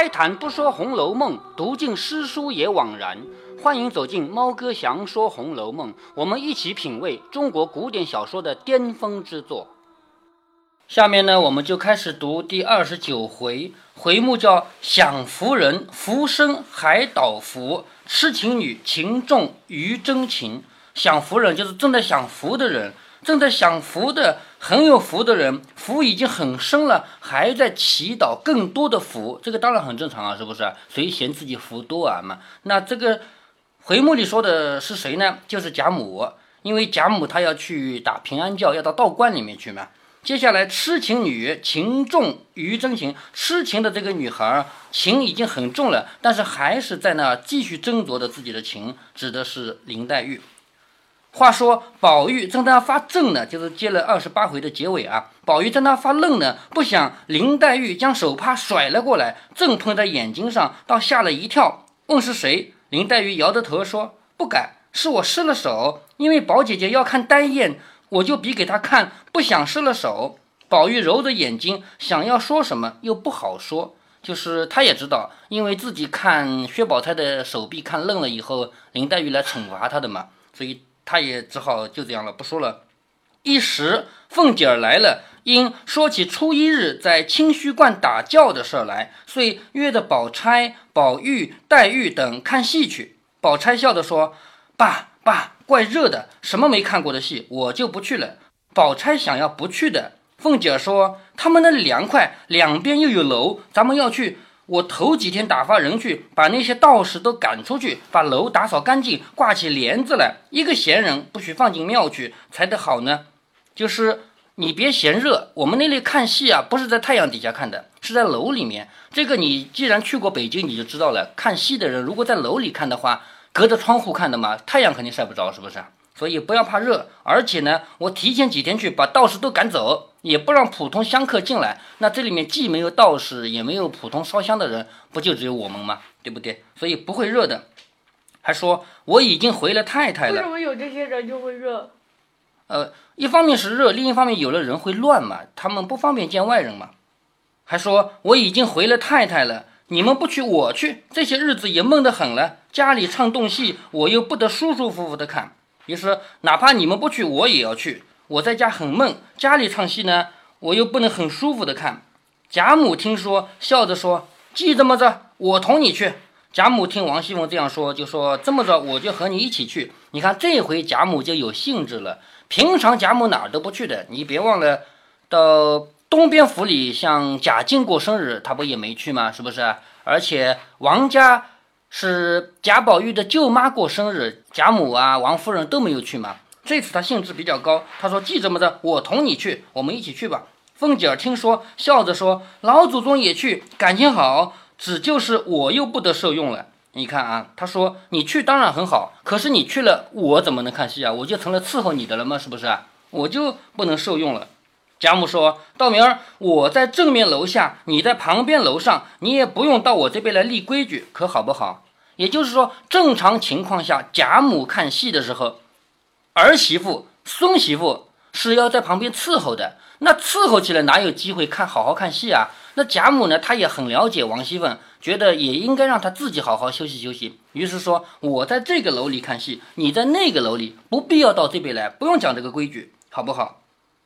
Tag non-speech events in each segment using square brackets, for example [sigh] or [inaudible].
开坛不说《红楼梦》，读尽诗书也枉然。欢迎走进猫哥祥说《红楼梦》，我们一起品味中国古典小说的巅峰之作。下面呢，我们就开始读第二十九回，回目叫“享福人福生海岛福，痴情女情重于真情”。享福人就是正在享福的人。正在享福的很有福的人，福已经很深了，还在祈祷更多的福，这个当然很正常啊，是不是？谁嫌自己福多啊嘛？那这个回目里说的是谁呢？就是贾母，因为贾母她要去打平安教，要到道观里面去嘛。接下来痴情女情重于真情，痴情的这个女孩情已经很重了，但是还是在那继续争夺着自己的情，指的是林黛玉。话说宝玉正在发怔呢，就是接了二十八回的结尾啊。宝玉在那发愣呢，不想林黛玉将手帕甩了过来，正碰在眼睛上，倒吓了一跳，问是谁。林黛玉摇着头说：“不敢，是我失了手。因为宝姐姐要看单眼，我就比给她看，不想失了手。”宝玉揉着眼睛，想要说什么，又不好说。就是他也知道，因为自己看薛宝钗的手臂看愣了以后，林黛玉来惩罚他的嘛，所以。他也只好就这样了，不说了。一时凤姐儿来了，因说起初一日在清虚观打醮的事儿来，遂约着宝钗、宝玉、黛玉等看戏去。宝钗笑着说：“爸爸，怪热的，什么没看过的戏，我就不去了。”宝钗想要不去的，凤姐儿说：“他们那里凉快，两边又有楼，咱们要去。”我头几天打发人去，把那些道士都赶出去，把楼打扫干净，挂起帘子来。一个闲人不许放进庙去，才得好呢。就是你别嫌热，我们那里看戏啊，不是在太阳底下看的，是在楼里面。这个你既然去过北京，你就知道了。看戏的人如果在楼里看的话，隔着窗户看的嘛，太阳肯定晒不着，是不是？所以不要怕热。而且呢，我提前几天去，把道士都赶走。也不让普通香客进来，那这里面既没有道士，也没有普通烧香的人，不就只有我们吗？对不对？所以不会热的。还说我已经回了太太了。为什么有这些人就会热？呃，一方面是热，另一方面有了人会乱嘛，他们不方便见外人嘛。还说我已经回了太太了，你们不去我去，这些日子也闷得很了。家里唱动戏，我又不得舒舒服服的看，于是哪怕你们不去，我也要去。我在家很闷，家里唱戏呢，我又不能很舒服的看。贾母听说，笑着说：“既这么着，我同你去。”贾母听王熙凤这样说，就说：“这么着，我就和你一起去。”你看这回贾母就有兴致了。平常贾母哪儿都不去的，你别忘了，到东边府里，像贾静过生日，她不也没去吗？是不是？而且王家是贾宝玉的舅妈过生日，贾母啊、王夫人都没有去嘛。这次他兴致比较高，他说：“记着么着，我同你去，我们一起去吧。”凤姐儿听说，笑着说：“老祖宗也去，感情好，只就是我又不得受用了。你看啊，他说你去当然很好，可是你去了，我怎么能看戏啊？我就成了伺候你的了吗？是不是？我就不能受用了。”贾母说：“道明儿，我在正面楼下，你在旁边楼上，你也不用到我这边来立规矩，可好不好？也就是说，正常情况下，贾母看戏的时候。”儿媳妇、孙媳妇是要在旁边伺候的，那伺候起来哪有机会看好好看戏啊？那贾母呢，她也很了解王熙凤，觉得也应该让她自己好好休息休息。于是说：“我在这个楼里看戏，你在那个楼里，不必要到这边来，不用讲这个规矩，好不好？”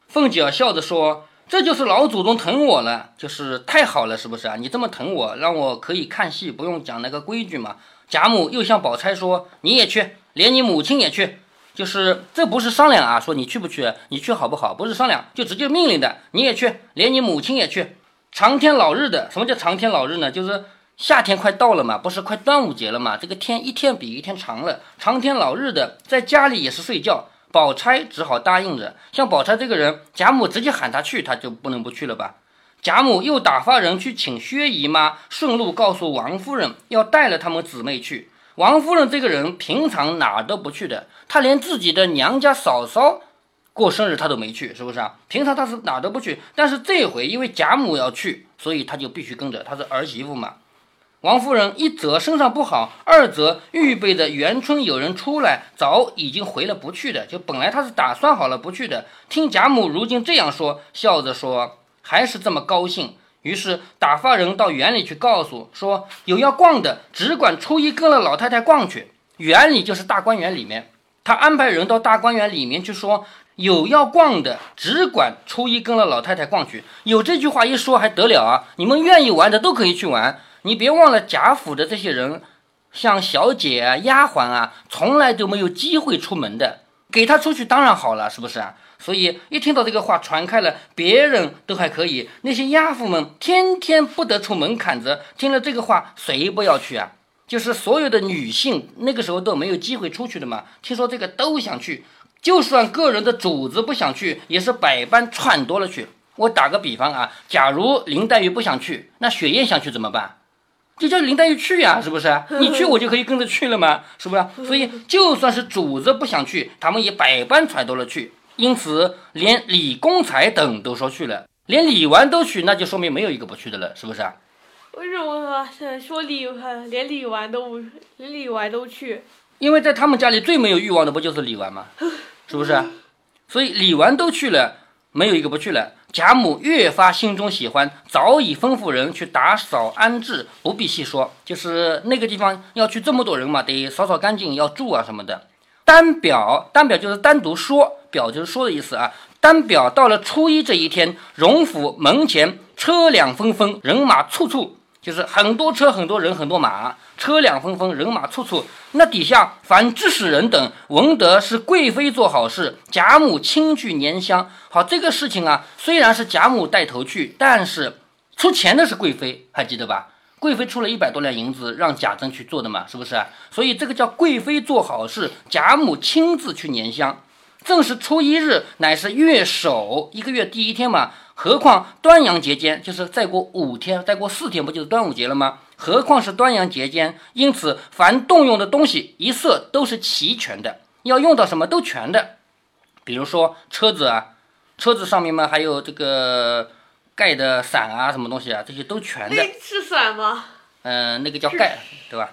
凤姐笑着说：“这就是老祖宗疼我了，就是太好了，是不是啊？你这么疼我，让我可以看戏，不用讲那个规矩嘛。”贾母又向宝钗说：“你也去，连你母亲也去。”就是这不是商量啊，说你去不去，你去好不好？不是商量，就直接命令的。你也去，连你母亲也去。长天老日的，什么叫长天老日呢？就是夏天快到了嘛，不是快端午节了嘛？这个天一天比一天长了，长天老日的，在家里也是睡觉。宝钗只好答应着。像宝钗这个人，贾母直接喊她去，她就不能不去了吧？贾母又打发人去请薛姨妈，顺路告诉王夫人，要带了他们姊妹去。王夫人这个人平常哪都不去的，她连自己的娘家嫂嫂过生日她都没去，是不是啊？平常她是哪都不去，但是这回因为贾母要去，所以她就必须跟着，她是儿媳妇嘛。王夫人一则身上不好，二则预备着元春有人出来，早已经回了不去的，就本来她是打算好了不去的。听贾母如今这样说，笑着说，还是这么高兴。于是打发人到园里去告诉说，有要逛的，只管初一跟了老太太逛去。园里就是大观园里面，他安排人到大观园里面去说，有要逛的，只管初一跟了老太太逛去。有这句话一说还得了啊！你们愿意玩的都可以去玩，你别忘了贾府的这些人，像小姐啊、丫鬟啊，从来都没有机会出门的，给他出去当然好了，是不是啊？所以一听到这个话传开了，别人都还可以，那些丫鬟们天天不得出门槛子，听了这个话，谁不要去啊？就是所有的女性那个时候都没有机会出去的嘛，听说这个都想去，就算个人的主子不想去，也是百般撺掇了去。我打个比方啊，假如林黛玉不想去，那雪雁想去怎么办？就叫林黛玉去呀，是不是？[laughs] 你去我就可以跟着去了嘛？是不是？[laughs] 所以就算是主子不想去，他们也百般揣度了去。因此，连李公才等都说去了，连李纨都去，那就说明没有一个不去的了，是不是啊？为什么说李连李纨都不连李纨都去？因为在他们家里最没有欲望的不就是李纨吗？[laughs] 是不是？所以李纨都去了，没有一个不去了。贾母越发心中喜欢，早已吩咐人去打扫安置，不必细说。就是那个地方要去这么多人嘛，得扫扫干净，要住啊什么的。单表，单表就是单独说，表就是说的意思啊。单表到了初一这一天，荣府门前车辆纷纷，人马簇簇，就是很多车、很多人、很多马，车辆纷纷，人马簇簇。那底下凡知使人等闻得是贵妃做好事，贾母亲去拈香。好，这个事情啊，虽然是贾母带头去，但是出钱的是贵妃，还记得吧？贵妃出了一百多两银子，让贾珍去做的嘛，是不是？所以这个叫贵妃做好事，贾母亲自去拈香。正是初一日，乃是月首，一个月第一天嘛。何况端阳节间，就是再过五天，再过四天，不就是端午节了吗？何况是端阳节间，因此凡动用的东西一色都是齐全的，要用到什么都全的。比如说车子啊，车子上面嘛还有这个。盖的伞啊，什么东西啊，这些都全的。是伞吗？嗯，那个叫盖，对吧？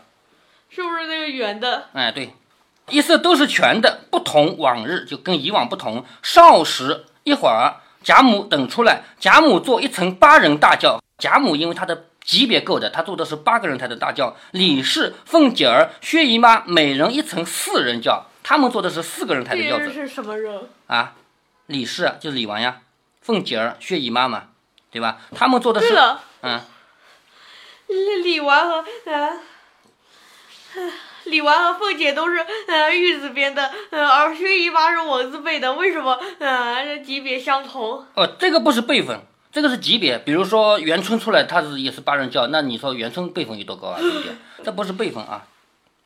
是不是那个圆的？哎，对，一色都是全的，不同往日，就跟以往不同。少时一会儿，贾母等出来，贾母坐一层八人大轿。贾母因为她的级别够的，他坐的是八个人抬的大轿。李氏、凤姐儿、薛姨妈每人一层四人轿，他们坐的是四个人抬的轿子。是什么人啊？李氏就是李纨呀，凤姐儿、薛姨妈嘛。对吧？他们坐的是，嗯，李李纨和呃，李纨和凤姐都是呃玉字边的，呃，而薛姨妈是文字辈的，为什么呃级别相同？哦，这个不是辈分，这个是级别。比如说元春出来，他是也是八人轿，那你说元春辈分有多高啊？对不对？这不是辈分啊。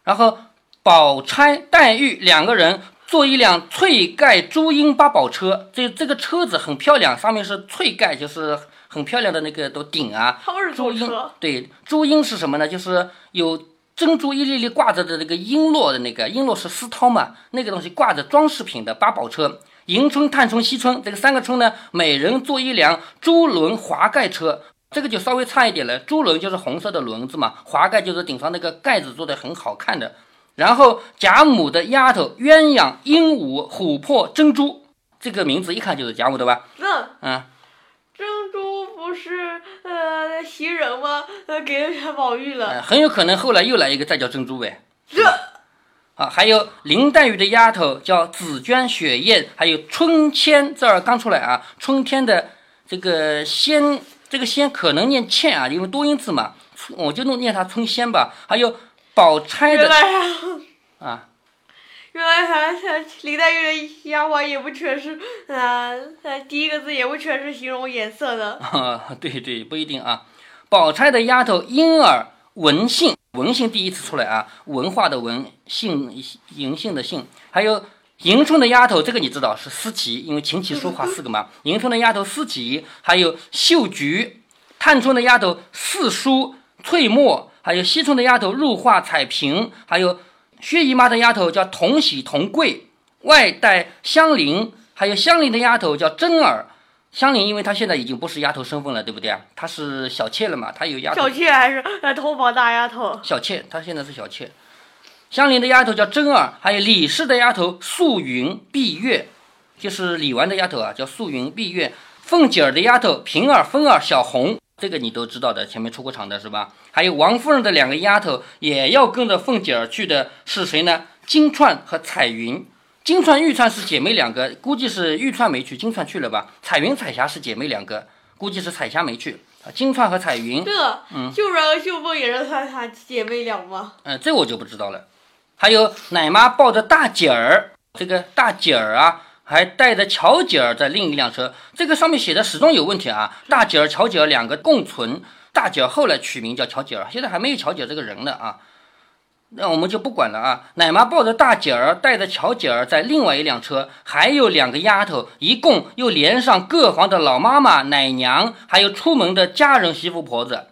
然后宝钗、黛玉两个人。坐一辆翠盖朱缨八宝车，这这个车子很漂亮，上面是翠盖，就是很漂亮的那个都顶啊。朱缨对，朱缨是什么呢？就是有珍珠一粒粒挂着的那个璎珞的那个，璎珞是丝绦嘛，那个东西挂着装饰品的八宝车。迎春、探春、惜春这个三个春呢，每人坐一辆珠轮华盖车，这个就稍微差一点了。珠轮就是红色的轮子嘛，华盖就是顶上那个盖子做的很好看的。然后贾母的丫头鸳鸯、鹦鹉、琥珀、珍珠，这个名字一看就是贾母的吧？嗯嗯，珍珠不是呃袭人吗？呃，给了宝玉了。很有可能后来又来一个再叫珍珠呗。这啊，还有林黛玉的丫头叫紫鹃、雪雁，还有春千，这儿刚出来啊。春天的这个仙，这个仙可能念倩啊，因为多音字嘛，我就弄念它春仙吧。还有。宝钗的啊，原来还林黛玉的丫鬟也不全是啊，第一个字也不全是形容颜色的。啊 [laughs] 对对，不一定啊。宝钗的丫头莺儿文姓，文姓第一次出来啊，文化的文，姓银姓的姓。还有迎春的丫头，这个你知道是思琪，因为琴棋书画四个嘛。迎春的丫头思琪，还有秀菊，探春的丫头四叔翠墨。还有惜春的丫头入画彩屏，还有薛姨妈的丫头叫同喜同贵，外带香菱，还有香菱的丫头叫真儿。香菱因为她现在已经不是丫头身份了，对不对啊？她是小妾了嘛，她有丫头。小妾还是呃头发大丫头？小妾，她现在是小妾。香菱的丫头叫真儿，还有李氏的丫头素云、碧月，就是李纨的丫头啊，叫素云、碧月。凤姐儿的丫头平儿、芬儿、小红。这个你都知道的，前面出过场的是吧？还有王夫人的两个丫头也要跟着凤姐儿去的是谁呢？金钏和彩云。金钏、玉钏是姐妹两个，估计是玉川没去，金钏去了吧？彩云、彩霞是姐妹两个，估计是彩霞没去。啊，金钏和彩云，这嗯秀然和秀凤也是她她姐妹俩吗？嗯，这我就不知道了。还有奶妈抱着大姐儿，这个大姐儿啊，还带着乔姐儿在另一辆车，这个上面写的始终有问题啊。大姐儿、乔姐儿两个共存，大姐儿后来取名叫乔姐儿，现在还没有乔姐这个人呢啊。那我们就不管了啊！奶妈抱着大姐儿，带着巧姐儿在另外一辆车，还有两个丫头，一共又连上各房的老妈妈、奶娘，还有出门的家人、媳妇、婆子。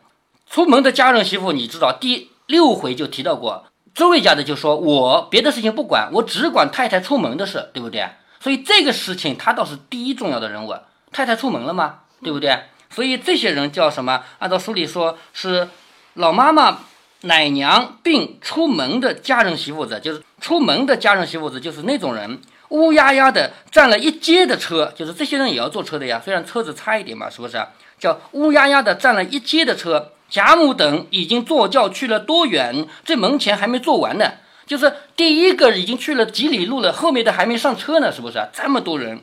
出门的家人、媳妇，你知道第六回就提到过，周瑞家的就说：“我别的事情不管，我只管太太出门的事，对不对？”所以这个事情他倒是第一重要的人物。太太出门了吗？对不对？所以这些人叫什么？按照书里说是老妈妈。奶娘并出门的家人媳妇子，就是出门的家人媳妇子，就是那种人，乌压压的占了一街的车，就是这些人也要坐车的呀。虽然车子差一点嘛，是不是？叫乌压压的占了一街的车。贾母等已经坐轿去了多远？这门前还没坐完呢。就是第一个已经去了几里路了，后面的还没上车呢，是不是？这么多人，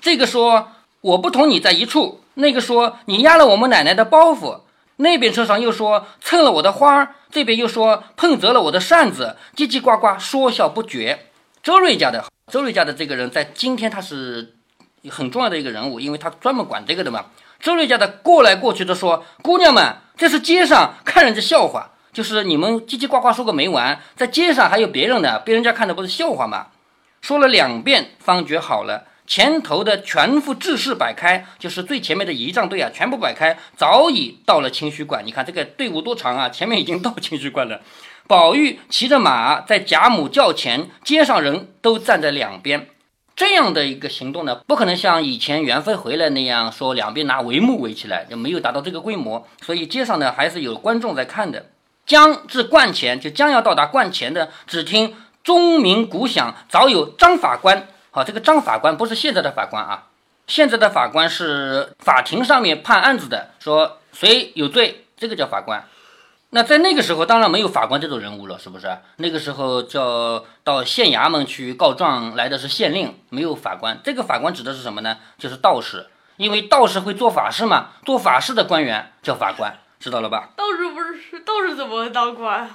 这个说我不同你在一处，那个说你压了我们奶奶的包袱。那边车上又说蹭了我的花儿，这边又说碰折了我的扇子，叽叽呱呱说笑不绝。周瑞家的周瑞家的这个人，在今天他是很重要的一个人物，因为他专门管这个的嘛。周瑞家的过来过去的说：“姑娘们，这是街上看人家笑话，就是你们叽叽呱呱说个没完，在街上还有别人呢，被人家看的不是笑话吗？”说了两遍，方觉好了。前头的全副制式摆开，就是最前面的仪仗队啊，全部摆开，早已到了清虚观。你看这个队伍多长啊，前面已经到清虚观了。[laughs] 宝玉骑着马在贾母轿前，街上人都站在两边。这样的一个行动呢，不可能像以前元妃回来那样说两边拿帷幕围起来，就没有达到这个规模。所以街上呢还是有观众在看的。将至观前，就将要到达观前的，只听钟鸣鼓响，早有张法官。好，这个张法官不是现在的法官啊，现在的法官是法庭上面判案子的，说谁有罪，这个叫法官。那在那个时候，当然没有法官这种人物了，是不是？那个时候叫到县衙门去告状来的是县令，没有法官。这个法官指的是什么呢？就是道士，因为道士会做法事嘛，做法事的官员叫法官，知道了吧？道士不是道士怎么当官？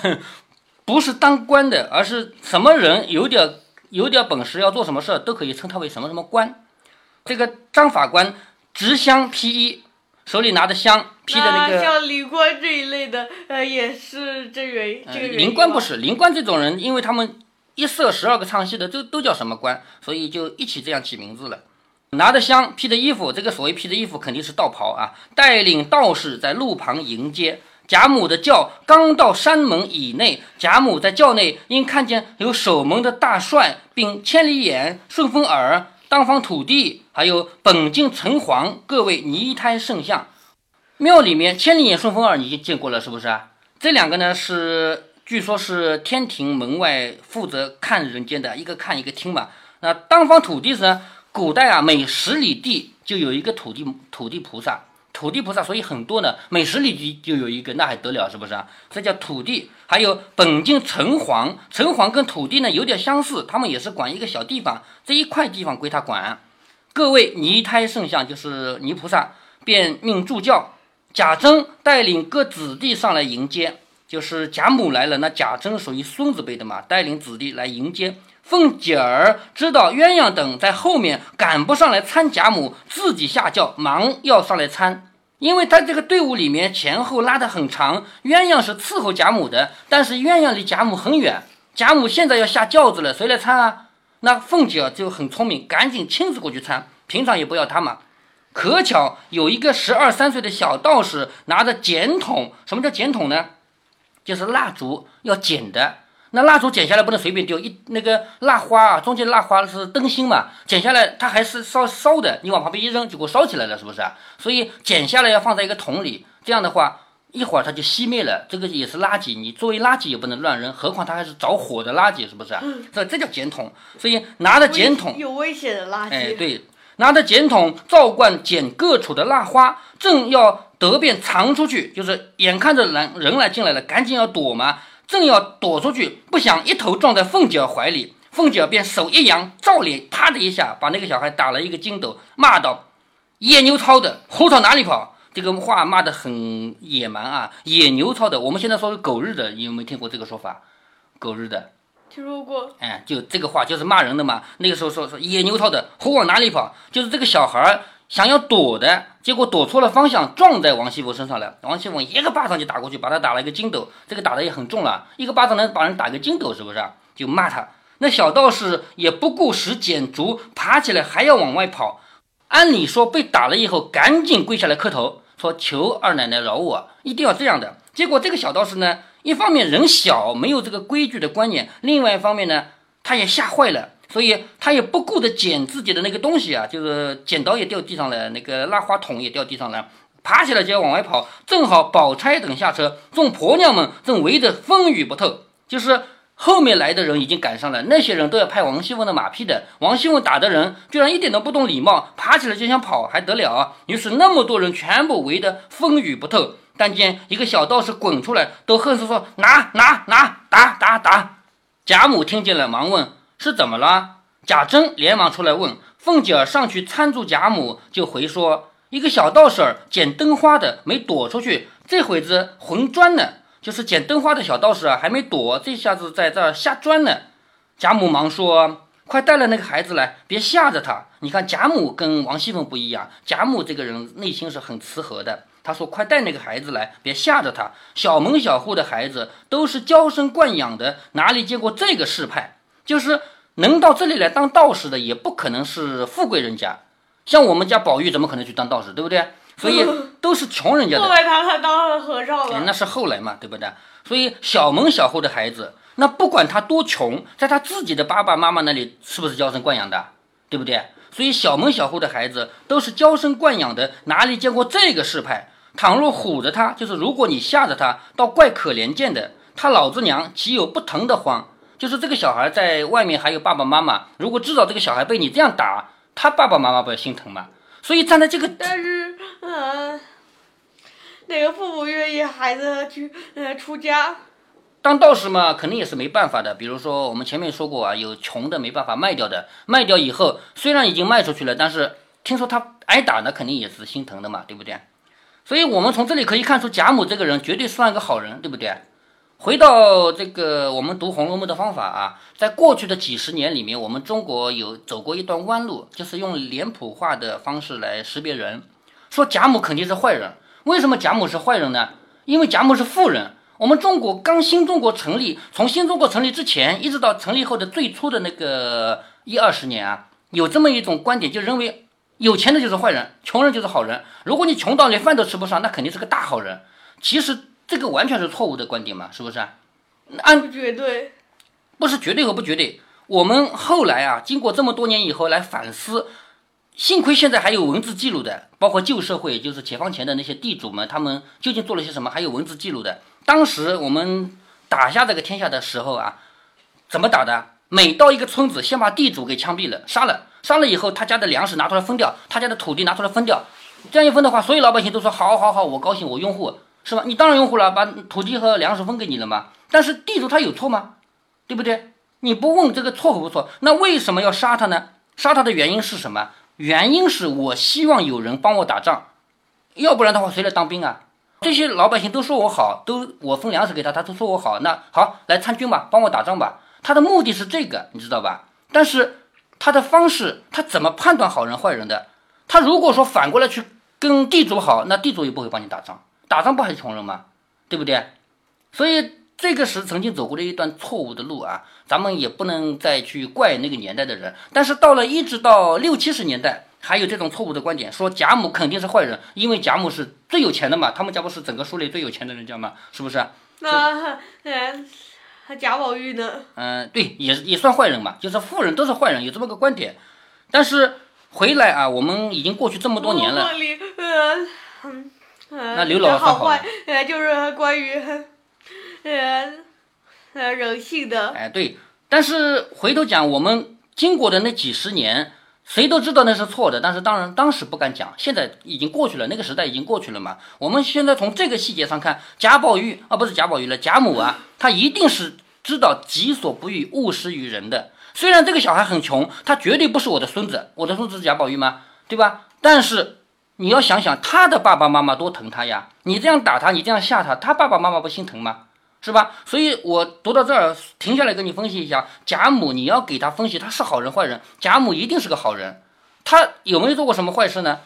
[laughs] 不是当官的，而是什么人有点。有点本事要做什么事都可以称他为什么什么官。这个张法官执香披衣，手里拿着香披的那个。像灵官这一类的，呃，也是这原这个灵官不是灵官这种人，因为他们一色十二个唱戏的都都叫什么官，所以就一起这样起名字了。拿着香披的衣服，这个所谓披的衣服肯定是道袍啊，带领道士在路旁迎接。贾母的轿刚到山门以内，贾母在轿内因看见有守门的大帅，并千里眼、顺风耳、当方土地，还有本境城隍各位泥胎圣像。庙里面千里眼、顺风耳你已经见过了是不是啊？这两个呢是据说是天庭门外负责看人间的，一个看一个听嘛。那当方土地是古代啊，每十里地就有一个土地土地菩萨。土地菩萨，所以很多呢，每十里地就有一个，那还得了，是不是啊？这叫土地。还有本境城隍，城隍跟土地呢有点相似，他们也是管一个小地方，这一块地方归他管。各位泥胎圣像就是泥菩萨，便命助教贾珍带领各子弟上来迎接，就是贾母来了，那贾珍属于孙子辈的嘛，带领子弟来迎接。凤姐儿知道鸳鸯等在后面赶不上来参贾母，自己下轿忙要上来参，因为他这个队伍里面前后拉得很长。鸳鸯是伺候贾母的，但是鸳鸯离贾母很远。贾母现在要下轿子了，谁来参啊？那凤姐儿就很聪明，赶紧亲自过去参。平常也不要他嘛。可巧有一个十二三岁的小道士拿着剪筒，什么叫剪筒呢？就是蜡烛要剪的。那蜡烛剪下来不能随便丢，一那个蜡花啊，中间蜡花是灯芯嘛，剪下来它还是烧烧的，你往旁边一扔就给我烧起来了，是不是啊？所以剪下来要放在一个桶里，这样的话一会儿它就熄灭了，这个也是垃圾，你作为垃圾也不能乱扔，何况它还是着火的垃圾，是不是啊？这这叫捡桶，所以拿着捡桶有危险的垃圾。哎，对，拿着剪桶照灌剪各处的蜡花，正要得便藏出去，就是眼看着人人来进来了，赶紧要躲嘛，正要躲出去，不想一头撞在凤姐怀里，凤姐便手一扬，照脸啪的一下把那个小孩打了一个筋斗，骂道：“野牛操的，胡朝哪里跑？”这个话骂得很野蛮啊，野牛操的，我们现在说是狗日的，你有没有听过这个说法？狗日的。听说过，哎，就这个话就是骂人的嘛。那个时候说说野牛操的，虎往哪里跑？就是这个小孩儿想要躲的，结果躲错了方向，撞在王熙凤身上了。王熙凤一个巴掌就打过去，把他打了一个筋斗，这个打的也很重了，一个巴掌能把人打个筋斗，是不是？就骂他。那小道士也不顾使剪竹，爬起来还要往外跑。按理说被打了以后，赶紧跪下来磕头，说求二奶奶饶我，一定要这样的。结果这个小道士呢？一方面人小没有这个规矩的观念，另外一方面呢，他也吓坏了，所以他也不顾得捡自己的那个东西啊，就是剪刀也掉地上了，那个蜡花筒也掉地上了，爬起来就要往外跑。正好宝钗等下车，众婆娘们正围着风雨不透，就是后面来的人已经赶上了，那些人都要拍王熙凤的马屁的。王熙凤打的人居然一点都不懂礼貌，爬起来就想跑，还得了啊？于是那么多人全部围得风雨不透。但见一个小道士滚出来，都恨死说：“拿拿拿，打打打！”贾母听见了，忙问：“是怎么了？”贾珍连忙出来问。凤姐儿上去搀住贾母，就回说：“一个小道士儿捡灯花的，没躲出去，这会子混砖呢。就是捡灯花的小道士啊，还没躲，这下子在这儿下砖呢。”贾母忙说：“快带了那个孩子来，别吓着他。”你看贾母跟王熙凤不一样，贾母这个人内心是很慈和的。他说：“快带那个孩子来，别吓着他。小门小户的孩子都是娇生惯养的，哪里见过这个世派？就是能到这里来当道士的，也不可能是富贵人家。像我们家宝玉，怎么可能去当道士，对不对？所以 [laughs] 都是穷人家的。后来他还当了和尚了，那是后来嘛，对不对？所以小门小户的孩子，那不管他多穷，在他自己的爸爸妈妈那里，是不是娇生惯养的，对不对？所以小门小户的孩子都是娇生惯养的，哪里见过这个世派？”倘若唬着他，就是如果你吓着他，倒怪可怜见的。他老子娘岂有不疼的慌？就是这个小孩在外面还有爸爸妈妈，如果知道这个小孩被你这样打，他爸爸妈妈不要心疼吗？所以站在这个，但是，嗯，哪个父母愿意孩子去呃出家？当道士嘛，肯定也是没办法的。比如说我们前面说过啊，有穷的没办法卖掉的，卖掉以后虽然已经卖出去了，但是听说他挨打呢，肯定也是心疼的嘛，对不对？所以，我们从这里可以看出，贾母这个人绝对算一个好人，对不对？回到这个我们读《红楼梦》的方法啊，在过去的几十年里面，我们中国有走过一段弯路，就是用脸谱化的方式来识别人，说贾母肯定是坏人。为什么贾母是坏人呢？因为贾母是富人。我们中国刚新中国成立，从新中国成立之前一直到成立后的最初的那个一二十年啊，有这么一种观点，就认为。有钱的就是坏人，穷人就是好人。如果你穷到连饭都吃不上，那肯定是个大好人。其实这个完全是错误的观点嘛，是不是？按绝对不是绝对和不绝对。我们后来啊，经过这么多年以后来反思，幸亏现在还有文字记录的，包括旧社会，就是解放前的那些地主们，他们究竟做了些什么，还有文字记录的。当时我们打下这个天下的时候啊，怎么打的？每到一个村子，先把地主给枪毙了，杀了。杀了以后，他家的粮食拿出来分掉，他家的土地拿出来分掉，这样一分的话，所有老百姓都说好，好，好，我高兴，我拥护，是吧？你当然拥护了，把土地和粮食分给你了嘛。但是地主他有错吗？对不对？你不问这个错和不错，那为什么要杀他呢？杀他的原因是什么？原因是我希望有人帮我打仗，要不然的话谁来当兵啊？这些老百姓都说我好，都我分粮食给他，他都说我好，那好来参军吧，帮我打仗吧。他的目的是这个，你知道吧？但是。他的方式，他怎么判断好人坏人的？他如果说反过来去跟地主好，那地主也不会帮你打仗，打仗不还是穷人吗？对不对？所以这个是曾经走过的一段错误的路啊，咱们也不能再去怪那个年代的人。但是到了一直到六七十年代，还有这种错误的观点，说贾母肯定是坏人，因为贾母是最有钱的嘛，他们家不是整个书里最有钱的人家嘛，是不是？那嗯。贾宝玉呢？嗯，对，也也算坏人嘛，就是富人都是坏人，有这么个观点。但是回来啊，我们已经过去这么多年了。那刘老好坏，呃，就是关于呃呃人性的。哎，对。但是回头讲，我们经过的那几十年，谁都知道那是错的，但是当然当时不敢讲，现在已经过去了，那个时代已经过去了嘛。我们现在从这个细节上看，贾宝玉啊，不是贾宝玉了，贾母啊，他一定是知道己所不欲，勿施于人的。虽然这个小孩很穷，他绝对不是我的孙子，我的孙子是贾宝玉吗？对吧？但是你要想想，他的爸爸妈妈多疼他呀！你这样打他，你这样吓他，他爸爸妈妈不心疼吗？是吧？所以我读到这儿，停下来跟你分析一下，贾母，你要给他分析他是好人坏人。贾母一定是个好人，他有没有做过什么坏事呢？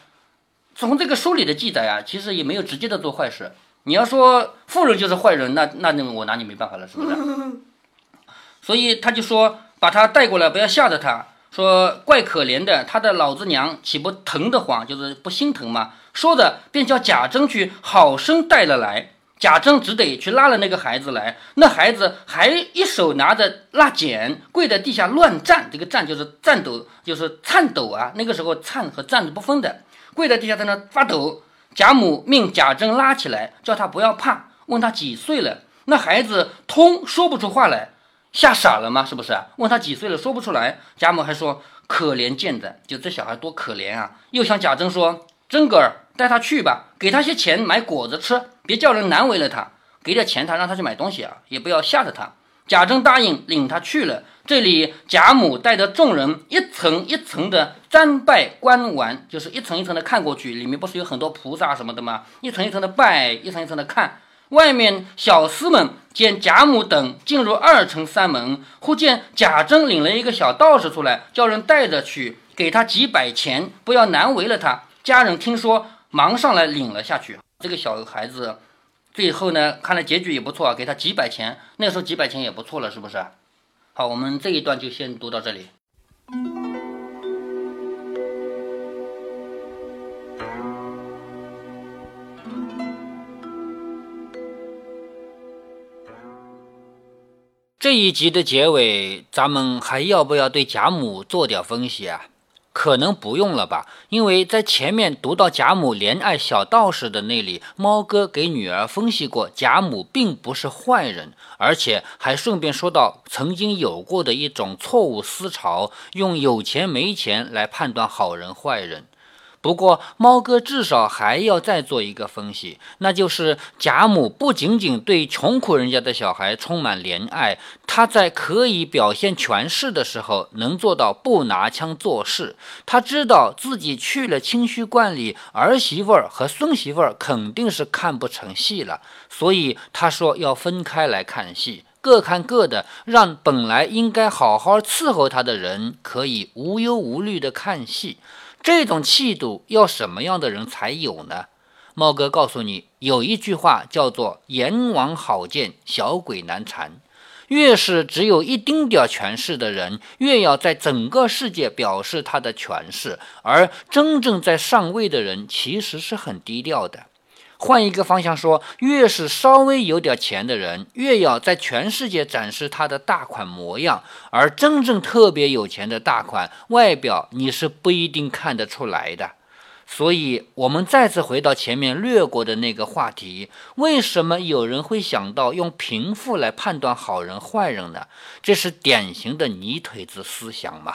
从这个书里的记载啊，其实也没有直接的做坏事。你要说富人就是坏人，那那那我拿你没办法了，是不是？[laughs] 所以他就说把他带过来，不要吓着他。说怪可怜的，他的老子娘岂不疼得慌？就是不心疼吗？说着便叫贾珍去好生带了来。贾珍只得去拉了那个孩子来，那孩子还一手拿着蜡剪，跪在地下乱站。这个站就是颤抖，就是颤抖啊。那个时候颤和站是不分的，跪在地下在那发抖。贾母命贾珍拉起来，叫他不要怕，问他几岁了。那孩子通说不出话来，吓傻了吗？是不是？问他几岁了，说不出来。贾母还说可怜见的，就这小孩多可怜啊。又向贾珍说。真哥儿，带他去吧，给他些钱买果子吃，别叫人难为了他。给点钱他，让他去买东西啊，也不要吓着他。贾珍答应，领他去了。这里贾母带着众人一层一层的瞻拜观玩，就是一层一层的看过去，里面不是有很多菩萨什么的吗？一层一层的拜，一层一层的看。外面小厮们见贾母等进入二层三门，忽见贾珍领了一个小道士出来，叫人带着去，给他几百钱，不要难为了他。家人听说，忙上来领了下去。这个小孩子，最后呢，看来结局也不错，给他几百钱。那时候几百钱也不错了，是不是？好，我们这一段就先读到这里。这一集的结尾，咱们还要不要对贾母做点分析啊？可能不用了吧，因为在前面读到贾母怜爱小道士的那里，猫哥给女儿分析过，贾母并不是坏人，而且还顺便说到曾经有过的一种错误思潮，用有钱没钱来判断好人坏人。不过，猫哥至少还要再做一个分析，那就是贾母不仅仅对穷苦人家的小孩充满怜爱，他在可以表现权势的时候，能做到不拿枪做事。他知道自己去了清虚观里，儿媳妇儿和孙媳妇儿肯定是看不成戏了，所以他说要分开来看戏，各看各的，让本来应该好好伺候他的人可以无忧无虑的看戏。这种气度要什么样的人才有呢？猫哥告诉你，有一句话叫做“阎王好见，小鬼难缠”。越是只有一丁点权势的人，越要在整个世界表示他的权势，而真正在上位的人其实是很低调的。换一个方向说，越是稍微有点钱的人，越要在全世界展示他的大款模样，而真正特别有钱的大款，外表你是不一定看得出来的。所以，我们再次回到前面略过的那个话题：为什么有人会想到用贫富来判断好人坏人呢？这是典型的泥腿子思想嘛？